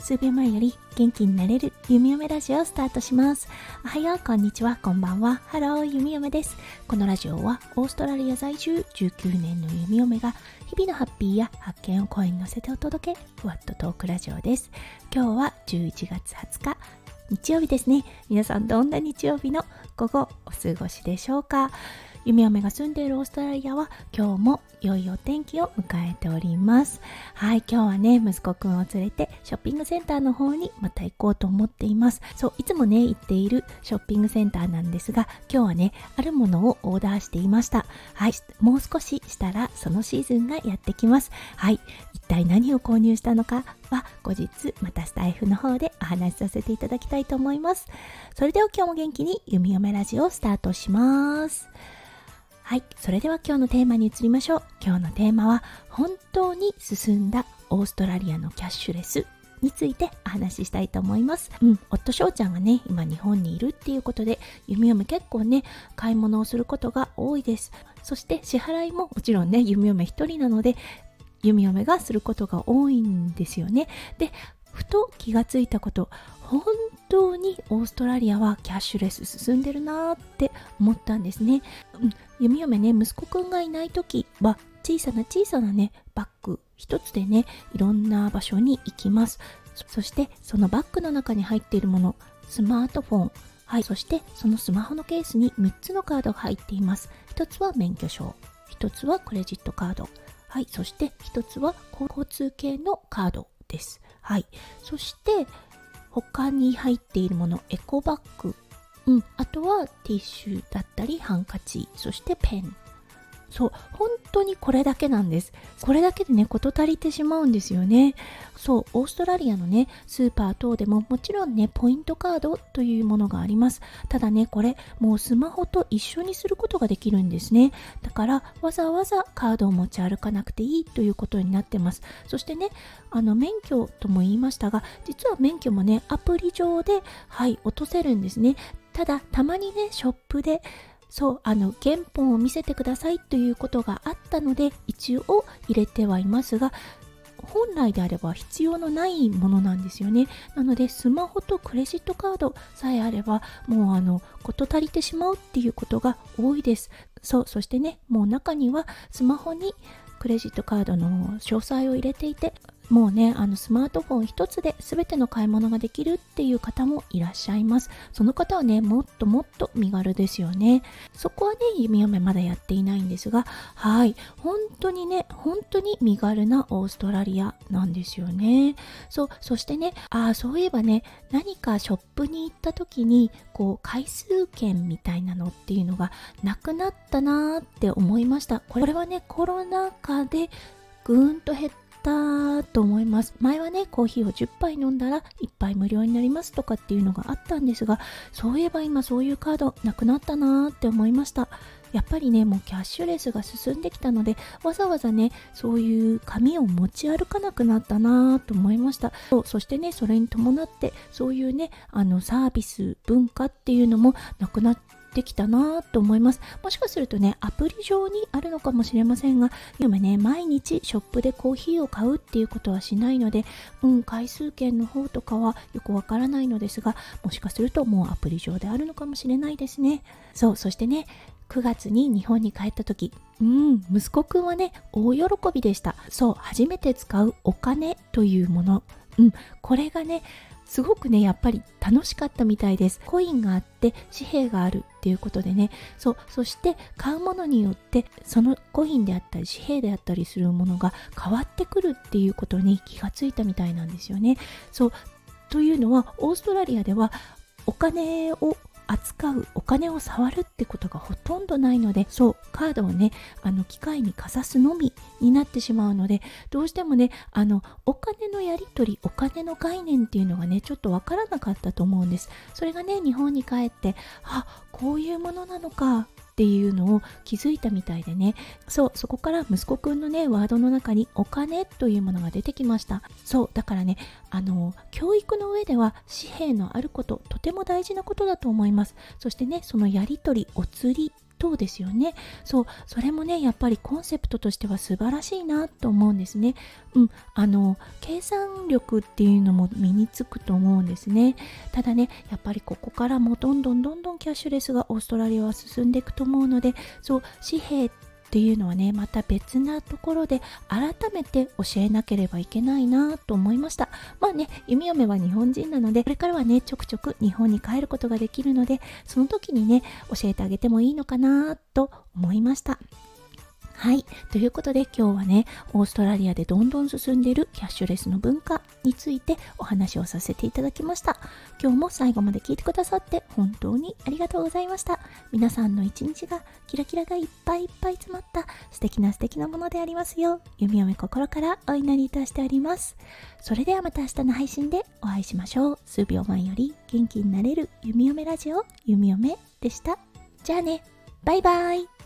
数秒前より元気になれる弓嫁ラジオをスタートします。おはよう、こんにちは、こんばんは。 Hello、弓嫁です。このラジオはオーストラリア在住19年の弓嫁が日々のハッピーや発見を声に乗せてお届け、ふわっとトークラジオです。今日は11月20日、日曜日ですね。皆さんどんな日曜日の午後お過ごしでしょうか？弓嫁が住んでいるオーストラリアは今日も良いお天気を迎えております。はい今日はね息子くんを連れてショッピングセンターの方にまた行こうと思っています。そういつもね行っているショッピングセンターなんですが今日はねあるものをオーダーしていました。はいもう少ししたらそのシーズンがやってきます。はい体何を購入したのか？は後日またスタイフの方でお話しさせていただきたいと思いますそれでは今日も元気に弓嫁ラジオをスタートしますはい、それでは今日のテーマに移りましょう。今日のテーマは本当に進んだオーストラリアのキャッシュレスについてお話ししたいと思います。うん、夫翔ちゃんがね、今日本にいるっていうことで、弓嫁結構ね、買い物をすることが多いです。そして支払いももちろんね、弓嫁一人なので、弓嫁がすることが多いんですよね。で、ふと気がついたこと。本当にオーストラリアはキャッシュレス進んでるなーって思ったんですね、うん、弓嫁ね息子くんがいない時は小さな小さなねバッグ一つでねいろんな場所に行きます。そしてそのバッグの中に入っているものスマートフォン。はいそしてそのスマホのケースに3つのカードが入っています。1つは免許証。1つはクレジットカード。はいそして1つは交通系のカードです。はいそして他に入っているものエコバッグ、うん、あとはティッシュだったりハンカチ。そしてペン。そう本当にこれだけなんです。これだけでね事足りてしまうんですよね。そうオーストラリアのねスーパー等でももちろんねポイントカードというものがあります。ただねこれもうスマホと一緒にすることができるんですね。だからわざわざカードを持ち歩かなくていいということになってます。そしてねあの免許とも言いましたが実は免許もねアプリ上ではい落とせるんですね。ただたまにねショップでそうあの原本を見せてくださいということがあったので一応入れてはいますが本来であれば必要のないものなんですよね。なのでスマホとクレジットカードさえあればもうあの事足りてしまうっていうことが多いです。そうそしてねもう中にはスマホにクレジットカードの詳細を入れていてもうねあのスマートフォン一つで全ての買い物ができるっていう方もいらっしゃいます。その方はねもっともっと身軽ですよね。そこはね弓嫁まだやっていないんですがはい本当にね本当に身軽なオーストラリアなんですよね。そうそしてねああそういえばね何かショップに行った時にこう回数券みたいなのっていうのがなくなったなーって思いました。これはねコロナ禍でぐーんと減っったと思います。前はねコーヒーを10杯飲んだら1杯無料になりますとかっていうのがあったんですがそういえば今そういうカードなくなったなーって思いました。やっぱりねもうキャッシュレスが進んできたのでわざわざねそういう紙を持ち歩かなくなったなと思いました。そしてねそれに伴ってそういうねあのサービス文化っていうのもなくなってできたなと思います。もしかするとね、アプリ上にあるのかもしれませんが、今ね、毎日ショップでコーヒーを買うっていうことはしないので、うん、回数券の方とかはよくわからないのですが、もしかするともうアプリ上であるのかもしれないですね。そう、そしてね、9月に日本に帰った時、うん、息子くんはね、大喜びでした。そう、初めて使うお金というもの。うん、これがね、すごくねやっぱり楽しかったみたいです。コインがあって紙幣があるっていうことでね。そうそして買うものによってそのコインであったり紙幣であったりするものが変わってくるっていうことに気がついたみたいなんですよね。そうというのはオーストラリアではお金を扱うお金を触るってことがほとんどないのでそうカードをねあの機械にかざすのみになってしまうのでどうしてもねあのお金のやり取りお金の概念っていうのがねちょっとわからなかったと思うんです。それがね日本に帰ってあこういうものなのかっていうのを気づいたみたいでね。そうそこから息子くんのねワードの中にお金というものが出てきました。そうだからねあの教育の上では紙幣のあることとても大事なことだと思います。そしてねそのやり取りお釣り等ですよね。そうそれもねやっぱりコンセプトとしては素晴らしいなと思うんですね。うんあの計算力っていうのも身につくと思うんですね。ただねやっぱりここからもどんどんどんどんキャッシュレスがオーストラリアは進んでいくと思うのでそう紙幣ってっていうのはねまた別なところで改めて教えなければいけないなと思いました。まあね弓嫁は日本人なのでこれからはねちょくちょく日本に帰ることができるのでその時にね教えてあげてもいいのかなと思いました。はい。ということで今日はね、オーストラリアでどんどん進んでいるキャッシュレスの文化についてお話をさせていただきました。今日も最後まで聞いてくださって本当にありがとうございました。皆さんの一日がキラキラがいっぱいいっぱい詰まった素敵な素敵なものでありますよう、弓嫁心からお祈りいたしております。それではまた明日の配信でお会いしましょう。数秒前より元気になれる弓嫁ラジオ、弓嫁でした。じゃあね、バイバイ。